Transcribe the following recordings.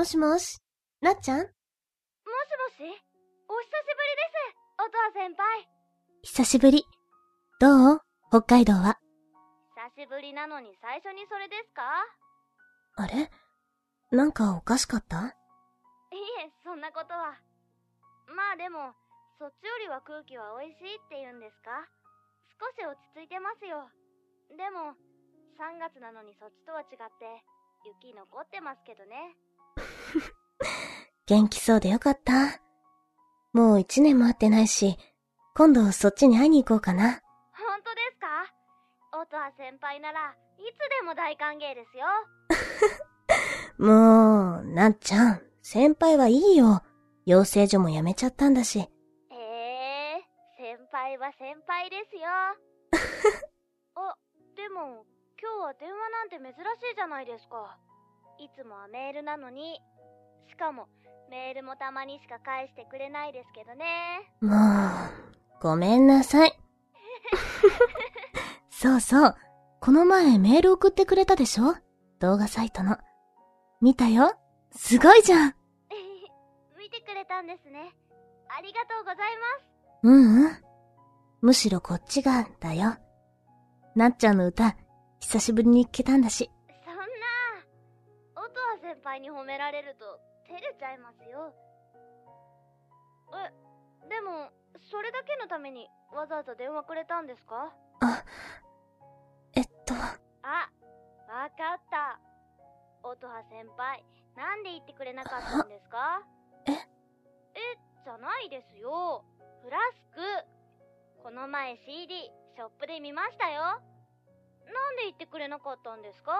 もしもし、なっちゃん？もしもし？お久しぶりです、音羽先輩。久しぶり。どう？北海道は？久しぶりなのに最初にそれですか？あれ？なんかおかしかった？いえ、そんなことは。まあでも、そっちよりは空気は美味しいって言うんですか？少し落ち着いてますよ。でも、3月なのにそっちとは違って、雪残ってますけどね。元気そうでよかった。もう一年も会ってないし、今度そっちに会いに行こうかな。本当ですか？音羽先輩ならいつでも大歓迎ですよ。もう、なっちゃん、先輩はいいよ。養成所も辞めちゃったんだし。へえ、先輩は先輩ですよ。あ、でも、今日は電話なんて珍しいじゃないですか。いつもはメールなのに。しかも、メールもたまにしか返してくれないですけどね。もう、ごめんなさい。そうそう。この前メール送ってくれたでしょ？動画サイトの。見たよ？すごいじゃん 見てくれたんですね。ありがとうございます。うんうん。むしろこっちが、だよ。なっちゃんの歌、久しぶりに聴けたんだし。先輩に褒められると照れちゃいますよ。え、でも、それだけのためにわざわざ電話くれたんですか？あ、えっと、あ、わかった。音羽先輩、なんで言ってくれなかったんですか？え？え、じゃないですよ。フラスク。この前 CD、ショップで見ましたよ。なんで言ってくれなかったんですか？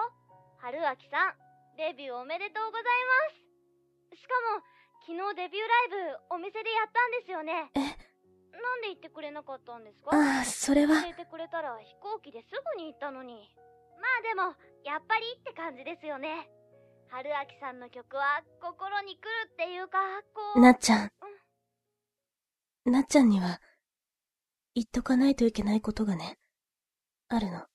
春秋さん、デビューおめでとうございます。しかも、昨日デビューライブお店でやったんですよね。え？なんで言ってくれなかったんですか？ああ、それは教、えてくれたら飛行機ですぐに行ったのに。まあでも、やっぱりって感じですよね。春秋さんの曲は心に来るっていうか、こう。なっちゃん。なっちゃんには、言っとかないといけないことがね、あるの。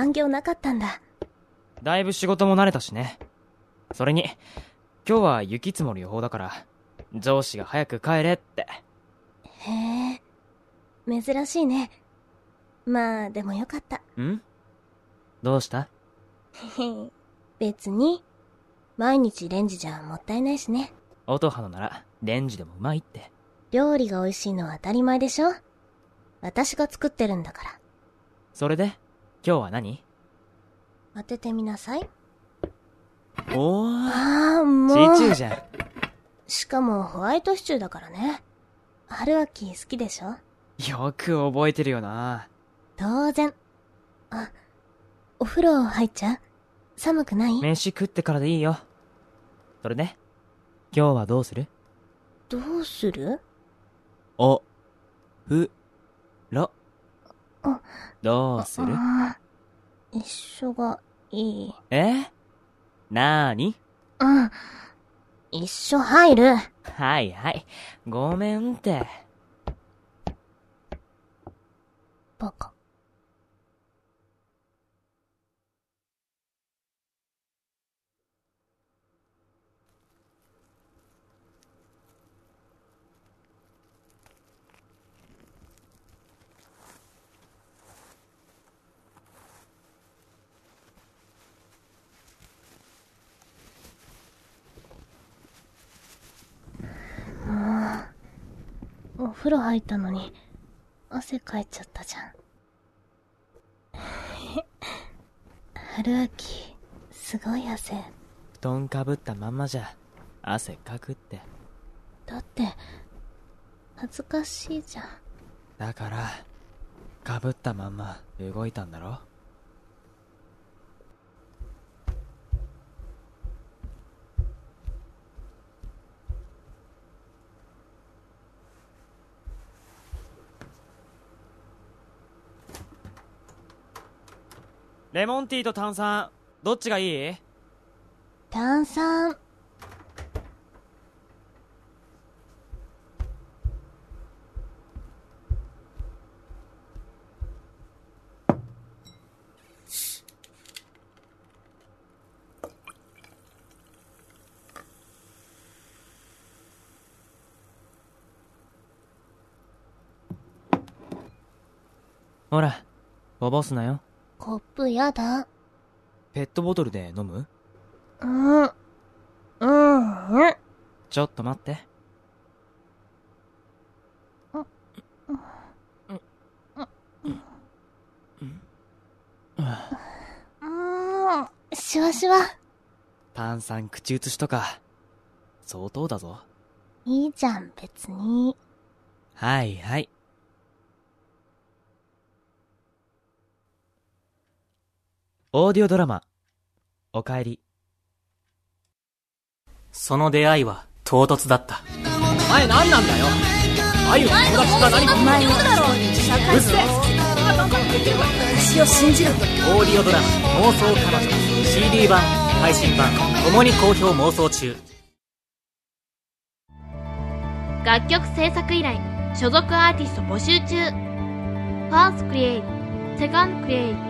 残業なかったんだ。だいぶ仕事も慣れたしねそれに今日は雪積もる予報だから上司が早く帰れってへえ、珍しいね。まあ、でもよかった。ん？どうした？へ へ別に、毎日レンジじゃもったいないしね。音羽のならレンジでもうまいって料理が美味しいのは当たり前でしょ私が作ってるんだから。それで？今日は何？当ててみなさい。おー。ああ、もう。シチューじゃん。しかもホワイトシチューだからね。春秋好きでしょ？よく覚えてるよな。当然。あ、お風呂入っちゃう？寒くない？飯食ってからでいいよ。それで今日はどうする？どうする？おふろあどうする？一緒がいい。え？なーに？うん。一緒入る。はいはいごめんってバカ。もう、お風呂入ったのに、汗かいちゃったじゃん。春秋、すごい汗。布団かぶったまんまじゃ汗かくってだって、恥ずかしいじゃん。だからかぶったまんま動いたんだろ？レモンティーと炭酸どっちがいい？炭酸。ほらこぼすなよコップやだ。ペットボトルで飲む？うん。うん、うん。ちょっと待って。うん。シュワシュワ。炭酸口移しとか相当だぞいいじゃん、別に。はいはいオーディオドラマ「おかえり。その出会いは唐突だった。お前何なんだよ。愛は友達か何かお前は。だろうるせえ私を信じるオーディオドラマ妄想彼女 CD 版配信版ともに好評妄想中楽曲制作依頼所属アーティスト募集中ファーストクリエイトセカンドクリエイ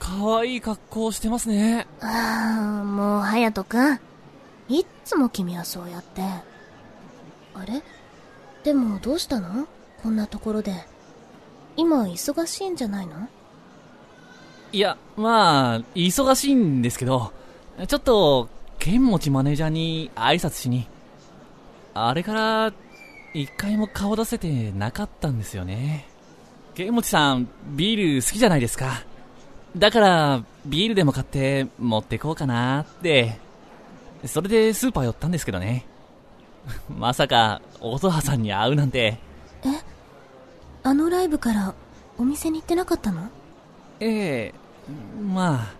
可愛い格好してますね。ああ、もう、隼人くん。いっつも君はそうやって。あれ？でも、どうしたの？こんなところで。今、忙しいんじゃないの？いやまあ忙しいんですけどちょっと剣持マネージャーに挨拶しに。あれから一回も顔出せてなかったんですよね。剣持さんビール好きじゃないですかだからビールでも買って持ってこうかなってそれでスーパー寄ったんですけどね まさか、音羽さんに会うなんて。あのライブからお店に行ってなかったの？ええま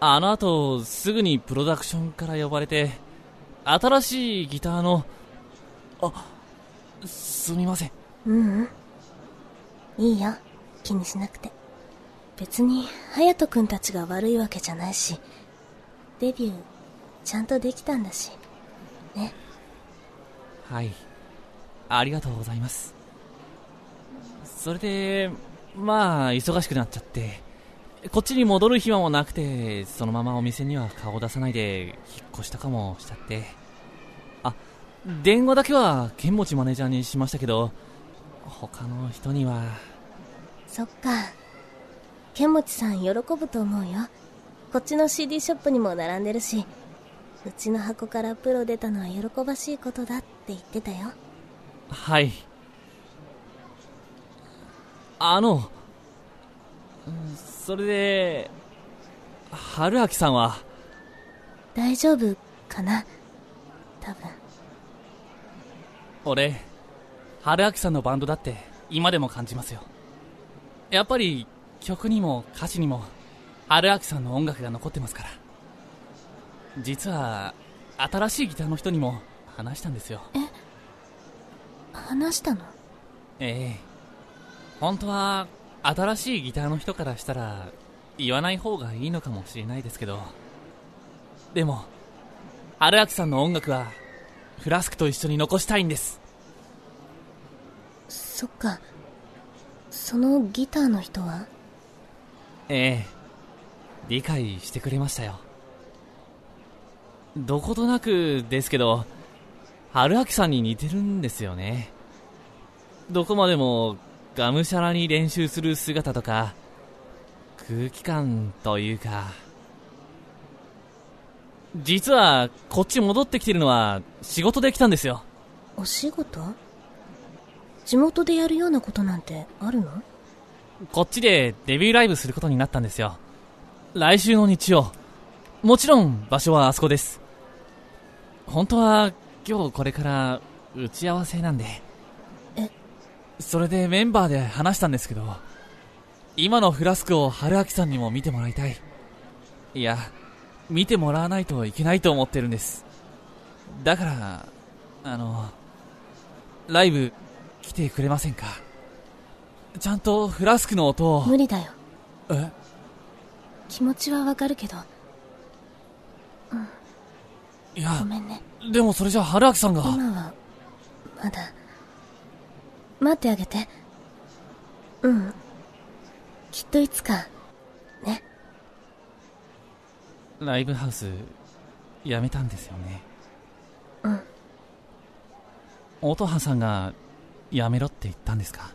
あ。あの後、すぐにプロダクションから呼ばれて、新しいギターの、あ、すみません。ううん。いいよ。気にしなくて。別に、隼人くんたちが悪いわけじゃないし、デビュー、ちゃんとできたんだし。ね。はい。ありがとうございます。それで、まあ、忙しくなっちゃって、こっちに戻る暇もなくて、そのままお店には顔出さないで、引っ越したかもしちゃって。あ、電話だけは、剣持マネージャーにしましたけど、他の人には、そっか。剣持さん喜ぶと思うよ。こっちの CD ショップにも並んでるし、うちの箱からプロ出たのは喜ばしいことだって言ってたよ。はい。あの、うんそれで、春明さんは、大丈夫かな？多分。俺、春明さんのバンドだって今でも感じますよ。やっぱり曲にも歌詞にも春明さんの音楽が残ってますから。実は、新しいギターの人にも話したんですよ。話したの？ええ本当は新しいギターの人からしたら言わない方がいいのかもしれないですけどでも春明さんの音楽はフラスクと一緒に残したいんですそっか。そのギターの人は？ええ。理解してくれましたよ。どことなくですけど春明さんに似てるんですよね。どこまでもがむしゃらに練習する姿とか空気感というか。実はこっち戻ってきてるのは仕事で来たんですよ。お仕事？地元でやるようなことなんてあるの？こっちでデビューライブすることになったんですよ。来週の日曜。もちろん場所はあそこです。本当は今日これから打ち合わせなんで。え？それでメンバーで話したんですけど、今のフラスクを春明さんにも見てもらいたい。いや、見てもらわないといけないと思ってるんです。だから、あの、ライブ来てくれませんか？ちゃんとフラスクの音を。無理だよ。え？気持ちはわかるけど、いやご、めんね。でもそれじゃ春明さんが。今は、まだ、待ってあげて。うん。きっといつか、ね。ライブハウス、辞めたんですよね。うん。音羽さんが、辞めろって言ったんですか？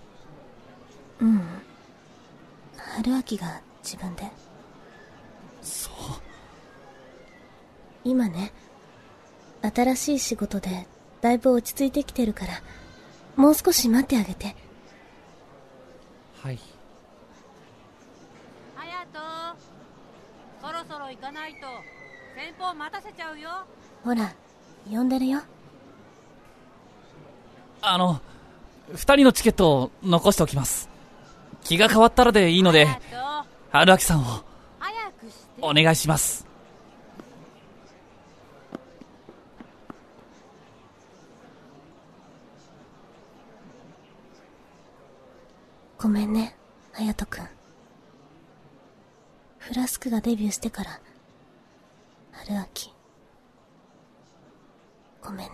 うん。春秋が自分で。そう。今ね、新しい仕事でだいぶ落ち着いてきてるから、もう少し待ってあげて。はい。隼人そろそろ行かないと先方待たせちゃうよほら、呼んでるよ。あの、二人のチケットを残しておきます。気が変わったらでいいので、春明さんをお願いします。ごめんね、隼人くん。フラスクがデビューしてから、春秋。ごめん。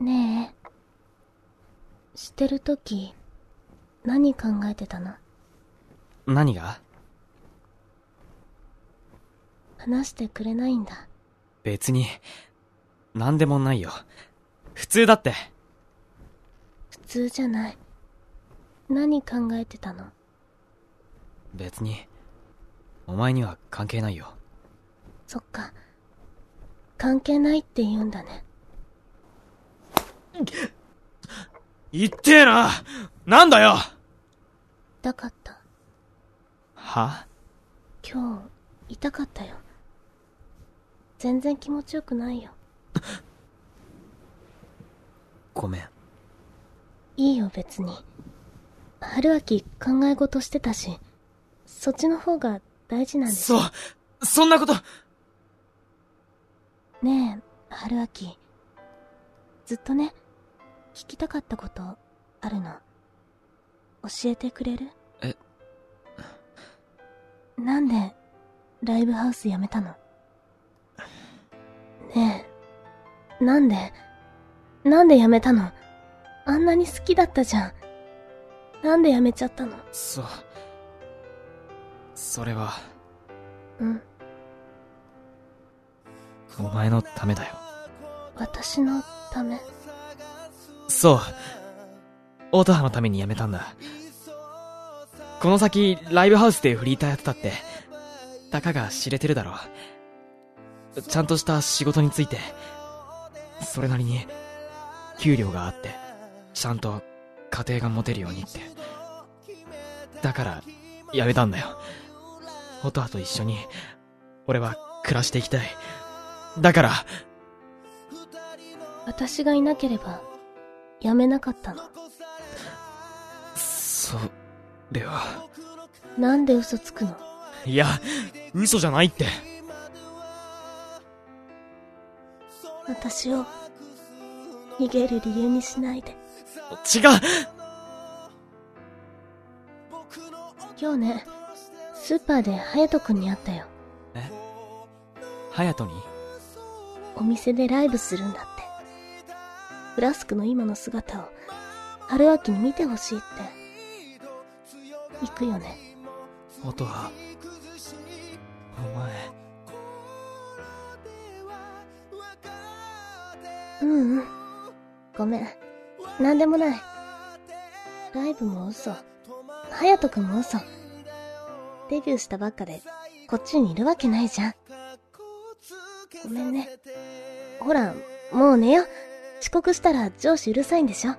ねえ。してるとき、何考えてたの？何が？話してくれないんだ。別に、何でもないよ。普通だって。普通じゃない。何考えてたの？別にお前には関係ないよそっか。関係ないって言うんだね。言ってえななんだよ痛かった。は？今日、痛かったよ。全然気持ちよくないよ。ごめんいいよ別に。春秋考え事してたし、そっちの方が大事なんでしょそうそんなことねえ、春秋。ずっとね、聞きたかったことあるの。教えてくれる？え。なんで、ライブハウス辞めたの？ねえ、なんで、なんで辞めたの？あんなに好きだったじゃん。なんで辞めちゃったの？そう。それは。うん、お前のためだよ。私のため？そう。音羽のために辞めたんだ。この先ライブハウスでフリーターやってたってたかが知れてるだろう。ちゃんとした仕事についてそれなりに給料があってちゃんと家庭が持てるようにって。だから辞めたんだよ。音羽と一緒に俺は暮らしていきたい。だから。私がいなければ、辞めなかったの？それはなんで嘘つくの？いや嘘じゃないって私を、逃げる理由にしないで。違う今日ね、スーパーで隼人君に会ったよ。え？隼人に？お店でライブするんだって。フラスクの今の姿を、春秋に見てほしいって。行くよね。音はお前うんうん。ごめん。なんでもない。ライブも嘘。隼人君も嘘。デビューしたばっかで、こっちにいるわけないじゃん。ごめんね。ほら、もう寝よ。遅刻したら上司うるさいんでしょ？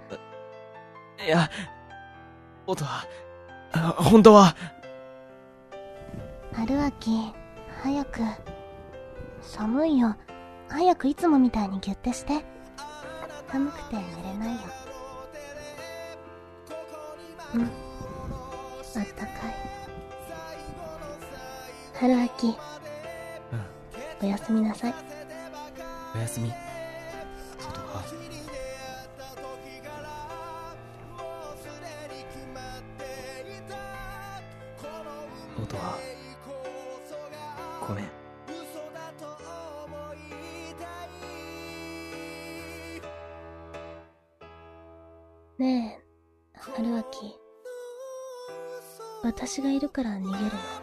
いや音はあ本当は春秋、早く。寒いよ。早くいつもみたいにギュッてして。寒くて寝れないよ。うん。あったかい。春秋。うんおやすみなさい。おやすみ音はごめんねえ、春秋。私がいるから逃げるの。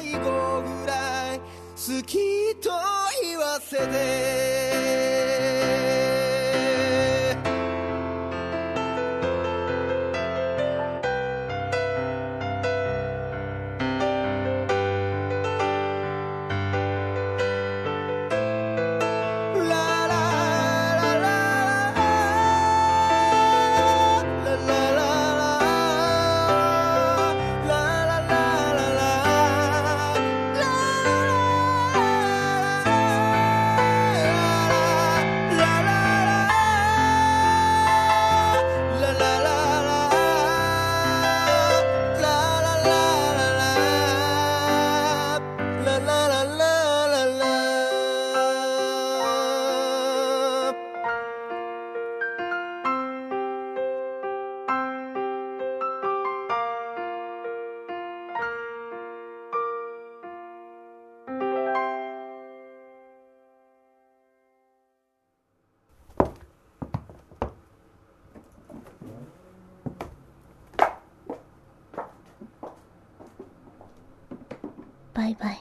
最後ぐらい好きと言わせて。バイバイ。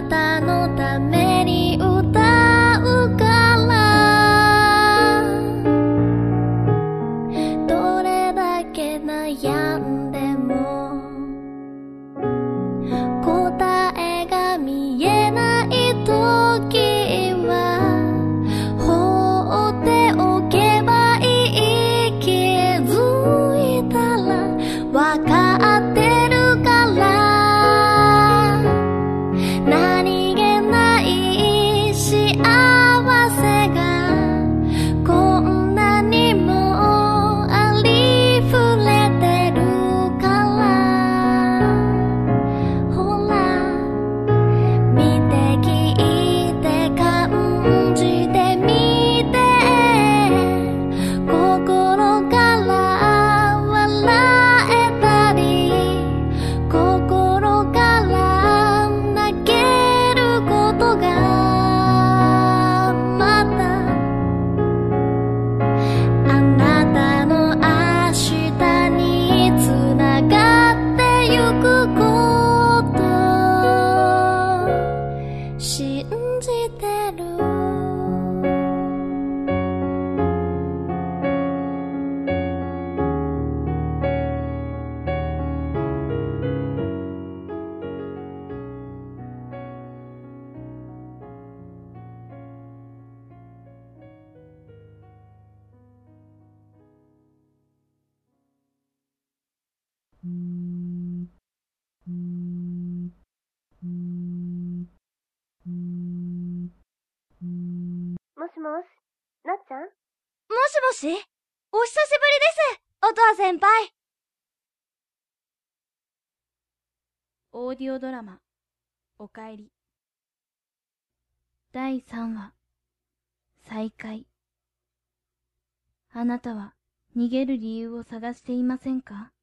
方のためもし、なっちゃん？もしもし？お久しぶりです、音羽先輩。オーディオドラマ、おかえり。第3話、再会。あなたは逃げる理由を探していませんか？